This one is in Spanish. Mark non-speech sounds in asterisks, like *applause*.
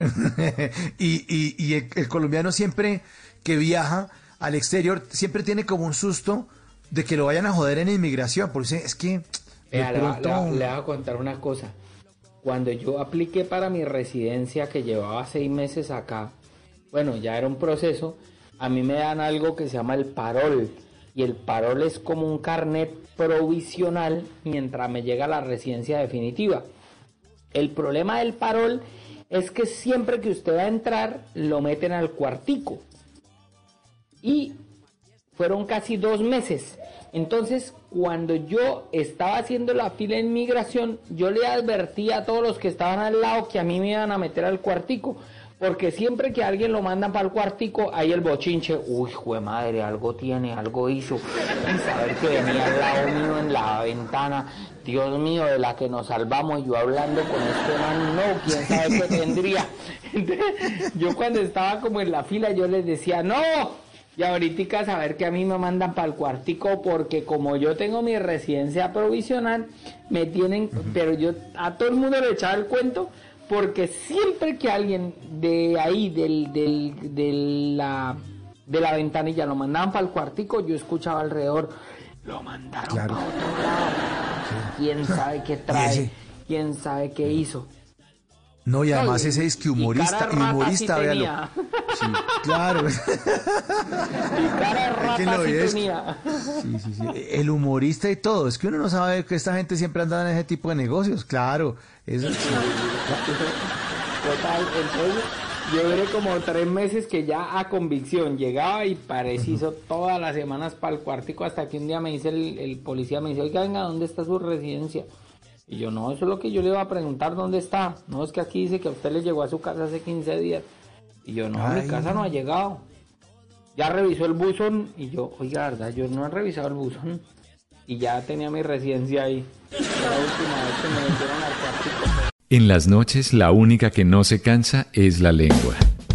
*laughs* y y, y el, el colombiano siempre que viaja al exterior siempre tiene como un susto de que lo vayan a joder en inmigración. Por eso es que. va- pronto- le voy a contar una cosa. Cuando yo apliqué para mi residencia, que llevaba seis meses acá, bueno, ya era un proceso, a mí me dan algo que se llama el parol. Y el parol es como un carnet provisional mientras me llega la residencia definitiva. El problema del parol es que siempre que usted va a entrar, lo meten al cuartico. Y fueron casi dos meses. Entonces, cuando yo estaba haciendo la fila de inmigración, yo le advertí a todos los que estaban al lado que a mí me iban a meter al cuartico. Porque siempre que alguien lo mandan para el cuartico, hay el bochinche. Uy, jue madre, algo tiene, algo hizo. Y saber que venía al lado mío en la ventana. Dios mío, de la que nos salvamos. Yo hablando con este man, no, quién sabe qué tendría. Entonces, *laughs* yo cuando estaba como en la fila, yo les decía, no, y ahorita saber que a mí me mandan para el cuartico porque como yo tengo mi residencia provisional, me tienen, pero yo a todo el mundo le echaba el cuento porque siempre que alguien de ahí, del, del, de, la, de la ventanilla, lo mandaban para el cuartico, yo escuchaba alrededor, lo mandaron Claro. para otro lado. ¿Quién sabe qué *laughs* trae? ¿Quién sabe qué hizo? No, y además ese es que humorista, y humorista, sí véalo. Sí, claro. *laughs* Y cara ¿Quién rata lo sí ve? Es- tenía. Sí, sí, sí. El humorista y todo. Es que uno no sabe que esta gente siempre anda en ese tipo de negocios. Claro. Eso, *laughs* Total, entonces yo duré como tres meses que ya a convicción llegaba y preciso todas las semanas para el cuartico hasta que un día me dice el, el policía, me dice, oiga, venga, ¿dónde está su residencia? Y yo, no, eso es lo que yo le iba a preguntar, ¿dónde está? No, es que aquí dice que a usted le llegó a su casa hace 15 días. Y yo, no, a mi Ay. casa no ha llegado. Ya revisó el buzón y yo, oiga, verdad, yo no he revisado el buzón. Y ya tenía mi residencia ahí. La última vez que me metieron al cuartico. En las noches la única que no se cansa es la lengua.